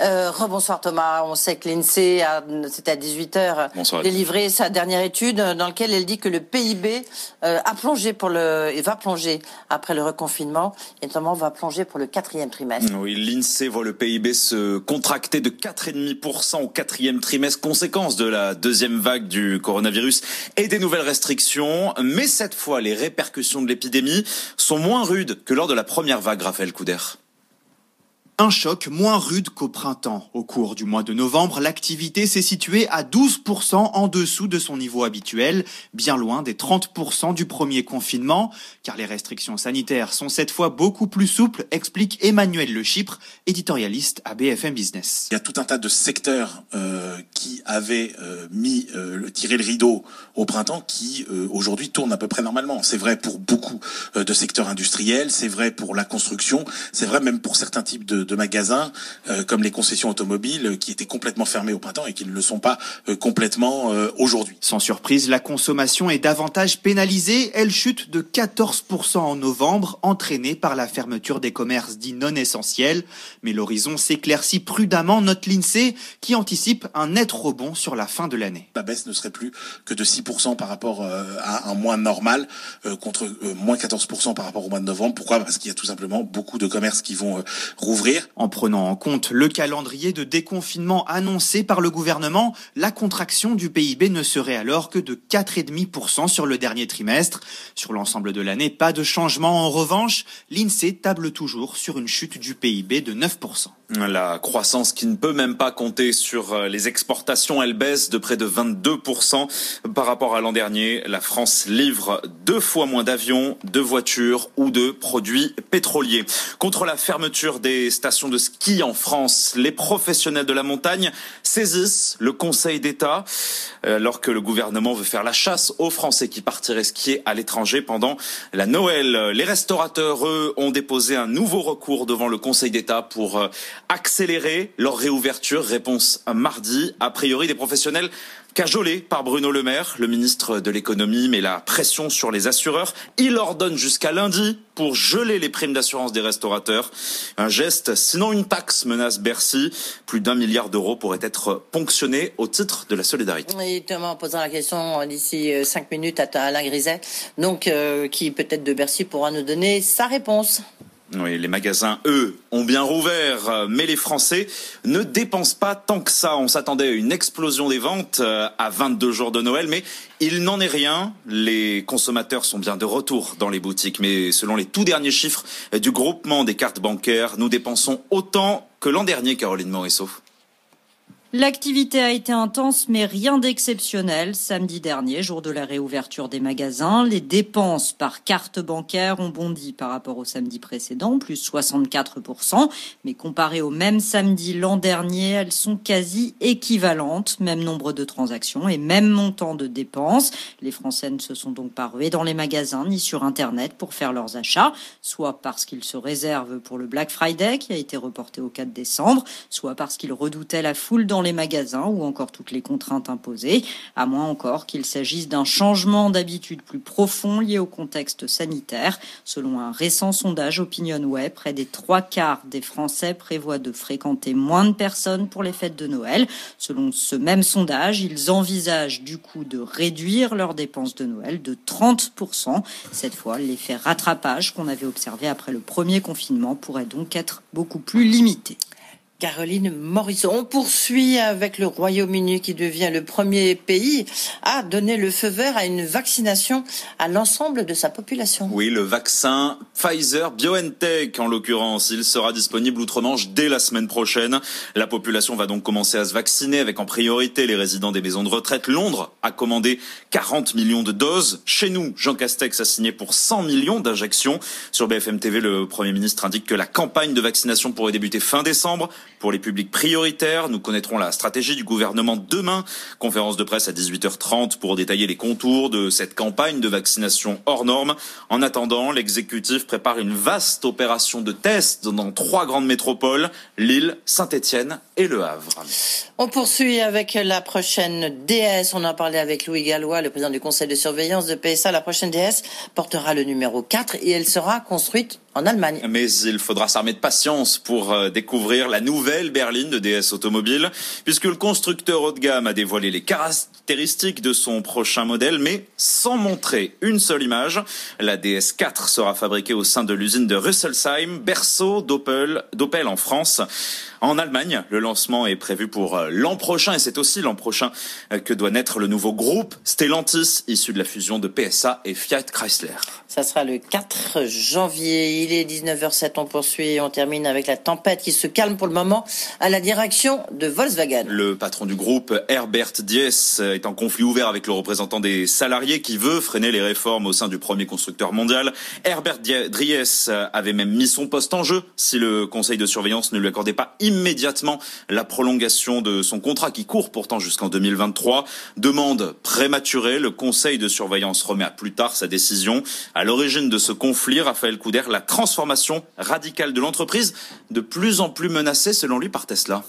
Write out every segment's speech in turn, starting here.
Euh, rebonsoir Thomas, on sait que l'INSEE, c'était à 18h, délivré sa dernière étude dans laquelle elle dit que le PIB euh, a plongé pour le, et va plonger après le reconfinement, et notamment va plonger pour le quatrième trimestre. Oui, l'INSEE voit le PIB se contracter de 4,5% au quatrième trimestre, conséquence de la deuxième vague du coronavirus et des nouvelles restrictions. Mais cette fois, les répercussions de l'épidémie sont moins rudes que lors de la première vague, Raphaël Couder. Un choc moins rude qu'au printemps. Au cours du mois de novembre, l'activité s'est située à 12% en dessous de son niveau habituel, bien loin des 30% du premier confinement, car les restrictions sanitaires sont cette fois beaucoup plus souples, explique Emmanuel Le Chypre, éditorialiste à BFM Business. Il y a tout un tas de secteurs euh, qui avaient euh, mis euh, tiré le rideau au printemps qui euh, aujourd'hui tournent à peu près normalement. C'est vrai pour beaucoup euh, de secteurs industriels, c'est vrai pour la construction, c'est vrai même pour certains types de de magasins euh, comme les concessions automobiles euh, qui étaient complètement fermées au printemps et qui ne le sont pas euh, complètement aujourd'hui. Sans surprise, la consommation est davantage pénalisée. Elle chute de 14% en novembre, entraînée par la fermeture des commerces dits non essentiels. Mais l'horizon s'éclaircit prudemment, note l'INSEE, qui anticipe un net rebond sur la fin de l'année. La baisse ne serait plus que de 6% par rapport à un mois normal, contre moins 14% par rapport au mois de novembre. Pourquoi? Parce qu'il y a tout simplement beaucoup de commerces qui vont rouvrir en prenant en compte le calendrier de déconfinement annoncé par le gouvernement, la contraction du PIB ne serait alors que de 4,5% sur le dernier trimestre. Sur l'ensemble de l'année, pas de changement. En revanche, l'INSEE table toujours sur une chute du PIB de 9%. La croissance qui ne peut même pas compter sur euh, les exportations, elle baisse de près de 22% par rapport à l'an dernier. La France livre deux fois moins d'avions, de voitures ou de produits pétroliers. Contre la fermeture des stations de ski en France, les professionnels de la montagne saisissent le Conseil d'État euh, alors que le gouvernement veut faire la chasse aux Français qui partiraient skier à l'étranger pendant la Noël. Les restaurateurs, eux, ont déposé un nouveau recours devant le Conseil d'État pour euh, accélérer leur réouverture. Réponse mardi. A priori, des professionnels cajolés par Bruno Le Maire, le ministre de l'économie, met la pression sur les assureurs. Il ordonne jusqu'à lundi pour geler les primes d'assurance des restaurateurs. Un geste, sinon une taxe, menace Bercy. Plus d'un milliard d'euros pourraient être ponctionnés au titre de la solidarité. En posant la question d'ici euh, cinq minutes à Alain Griset, donc euh, qui peut-être de Bercy pourra nous donner sa réponse. Oui, les magasins, eux, ont bien rouvert, mais les Français ne dépensent pas tant que ça. On s'attendait à une explosion des ventes euh, à 22 jours de Noël, mais il n'en est rien. Les consommateurs sont bien de retour dans les boutiques, mais selon les tout derniers chiffres du groupement des cartes bancaires, nous dépensons autant que l'an dernier, Caroline Morisseau. L'activité a été intense, mais rien d'exceptionnel. Samedi dernier, jour de la réouverture des magasins, les dépenses par carte bancaire ont bondi par rapport au samedi précédent, plus 64%. Mais comparé au même samedi l'an dernier, elles sont quasi équivalentes. Même nombre de transactions et même montant de dépenses. Les Français ne se sont donc pas rués dans les magasins ni sur Internet pour faire leurs achats, soit parce qu'ils se réservent pour le Black Friday qui a été reporté au 4 décembre, soit parce qu'ils redoutaient la foule dans les magasins ou encore toutes les contraintes imposées, à moins encore qu'il s'agisse d'un changement d'habitude plus profond lié au contexte sanitaire. Selon un récent sondage OpinionWay, près des trois quarts des Français prévoient de fréquenter moins de personnes pour les fêtes de Noël. Selon ce même sondage, ils envisagent du coup de réduire leurs dépenses de Noël de 30%. Cette fois, l'effet rattrapage qu'on avait observé après le premier confinement pourrait donc être beaucoup plus limité. Caroline Morisson. On poursuit avec le Royaume-Uni qui devient le premier pays à donner le feu vert à une vaccination à l'ensemble de sa population. Oui, le vaccin Pfizer BioNTech en l'occurrence, il sera disponible outre-Manche dès la semaine prochaine. La population va donc commencer à se vacciner avec en priorité les résidents des maisons de retraite. Londres a commandé 40 millions de doses. Chez nous, Jean Castex a signé pour 100 millions d'injections. Sur BFM TV, le Premier ministre indique que la campagne de vaccination pourrait débuter fin décembre pour les publics prioritaires. Nous connaîtrons la stratégie du gouvernement demain. Conférence de presse à 18h30 pour détailler les contours de cette campagne de vaccination hors norme. En attendant, l'exécutif prépare une vaste opération de tests dans trois grandes métropoles, Lille, Saint-Étienne et Le Havre. On poursuit avec la prochaine DS. On en a parlé avec Louis Gallois, le président du conseil de surveillance de PSA. La prochaine DS portera le numéro 4 et elle sera construite en Allemagne. Mais il faudra s'armer de patience pour euh, découvrir la nouvelle berline de DS Automobile, puisque le constructeur haut de gamme a dévoilé les caractéristiques de son prochain modèle, mais sans montrer une seule image. La DS4 sera fabriquée au sein de l'usine de Rüsselsheim, berceau d'Opel en France. En Allemagne, le lancement est prévu pour euh, l'an prochain et c'est aussi l'an prochain euh, que doit naître le nouveau groupe Stellantis, issu de la fusion de PSA et Fiat Chrysler. Ça sera le 4 janvier. Il est 19h07. On poursuit. On termine avec la tempête qui se calme pour le moment à la direction de Volkswagen. Le patron du groupe, Herbert Diess, est en conflit ouvert avec le représentant des salariés qui veut freiner les réformes au sein du premier constructeur mondial. Herbert Diess avait même mis son poste en jeu si le conseil de surveillance ne lui accordait pas immédiatement la prolongation de son contrat qui court pourtant jusqu'en 2023. Demande prématurée. Le conseil de surveillance remet à plus tard sa décision. À l'origine de ce conflit, Raphaël Couder, la transformation radicale de l'entreprise, de plus en plus menacée selon lui par Tesla.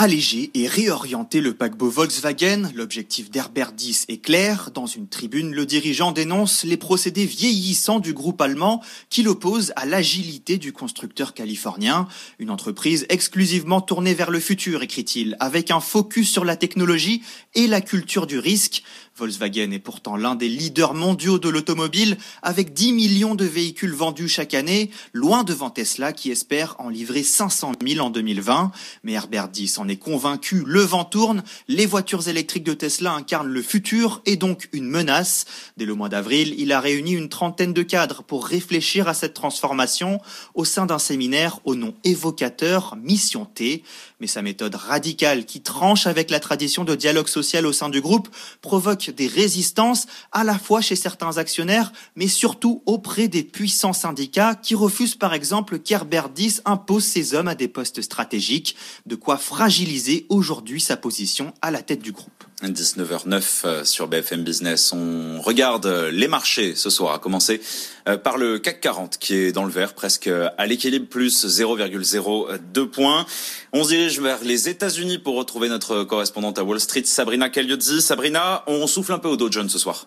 Alléger et réorienter le paquebot Volkswagen, l'objectif d'Herbert Diess est clair. Dans une tribune, le dirigeant dénonce les procédés vieillissants du groupe allemand qui l'oppose à l'agilité du constructeur californien. Une entreprise exclusivement tournée vers le futur, écrit-il, avec un focus sur la technologie et la culture du risque. Volkswagen est pourtant l'un des leaders mondiaux de l'automobile avec 10 millions de véhicules vendus chaque année, loin devant Tesla qui espère en livrer 500 000 en 2020. Mais Herbert Diess en est convaincu, le vent tourne, les voitures électriques de Tesla incarnent le futur et donc une menace. Dès le mois d'avril, il a réuni une trentaine de cadres pour réfléchir à cette transformation au sein d'un séminaire au nom évocateur Mission T. Mais sa méthode radicale qui tranche avec la tradition de dialogue social au sein du groupe provoque des résistances à la fois chez certains actionnaires, mais surtout auprès des puissants syndicats qui refusent par exemple qu'Herbert impose ses hommes à des postes stratégiques, de quoi fragiliser aujourd'hui sa position à la tête du groupe. 19h09 euh, sur BFM Business. On regarde les marchés ce soir, à commencer euh, par le CAC 40 qui est dans le vert, presque à l'équilibre, plus 0,02 points. On se dirige vers les États-Unis pour retrouver notre correspondante à Wall Street, Sabrina Cagliozzi. Sabrina, on souffle un peu au Dow Jones ce soir.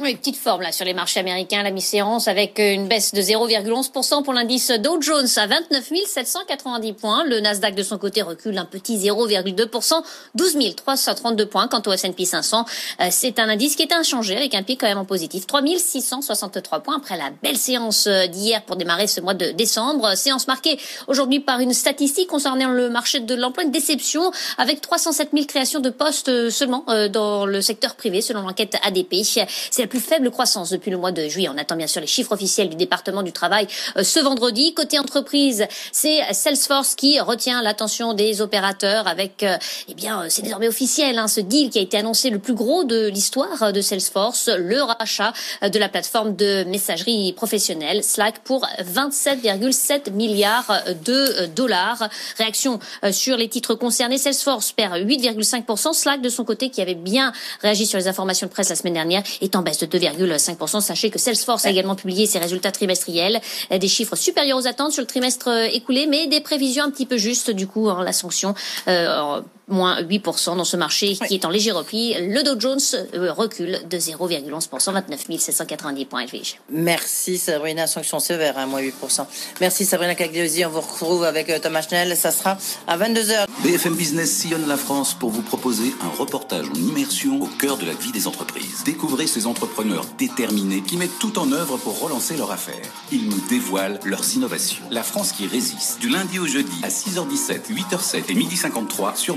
Oui, petite forme là sur les marchés américains, la mi-séance avec une baisse de 0,11% pour l'indice Dow Jones à 29 790 points. Le Nasdaq de son côté recule un petit 0,2%, 12 332 points. Quant au S&P 500, euh, c'est un indice qui est inchangé avec un pic quand même en positif, 3 663 points après la belle séance euh, d'hier pour démarrer ce mois de décembre. Séance marquée aujourd'hui par une statistique concernant le marché de l'emploi, une déception avec 307 000 créations de postes euh, seulement dans le secteur privé selon l'enquête ADP. Plus faible croissance depuis le mois de juillet. On attend bien sûr les chiffres officiels du département du travail euh, ce vendredi. Côté entreprise, c'est Salesforce qui retient l'attention des opérateurs avec, euh, eh bien, euh, c'est désormais officiel, hein, ce deal qui a été annoncé le plus gros de l'histoire de Salesforce, le rachat de la plateforme de messagerie professionnelle Slack pour 27,7 milliards de dollars. Réaction sur les titres concernés, Salesforce perd 8,5%. Slack de son côté, qui avait bien réagi sur les informations de presse la semaine dernière, est en baisse de 2,5%. Sachez que Salesforce a également publié ses résultats trimestriels, euh, des chiffres supérieurs aux attentes sur le trimestre euh, écoulé, mais des prévisions un petit peu justes du coup, en la sanction. Euh, moins 8% dans ce marché qui est en léger repli. Le Dow Jones euh, recule de 0,11%, 29 790 points, Edwige. Merci Sabrina, sanction sévère, hein, moins 8%. Merci Sabrina Cagliosi, on vous retrouve avec euh, Thomas Schnell, ça sera à 22h. BFM Business sillonne la France pour vous proposer un reportage en immersion au cœur de la vie des entreprises. Découvrez ces entrepreneurs déterminés qui mettent tout en œuvre pour relancer leur affaire. Ils nous dévoilent leurs innovations. La France qui résiste, du lundi au jeudi à 6h17, 8h07 et 12h53 sur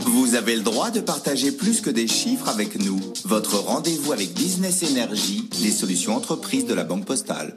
Vous avez le droit de partager plus que des chiffres avec nous. Votre rendez-vous avec Business Energy, les solutions entreprises de la Banque Postale.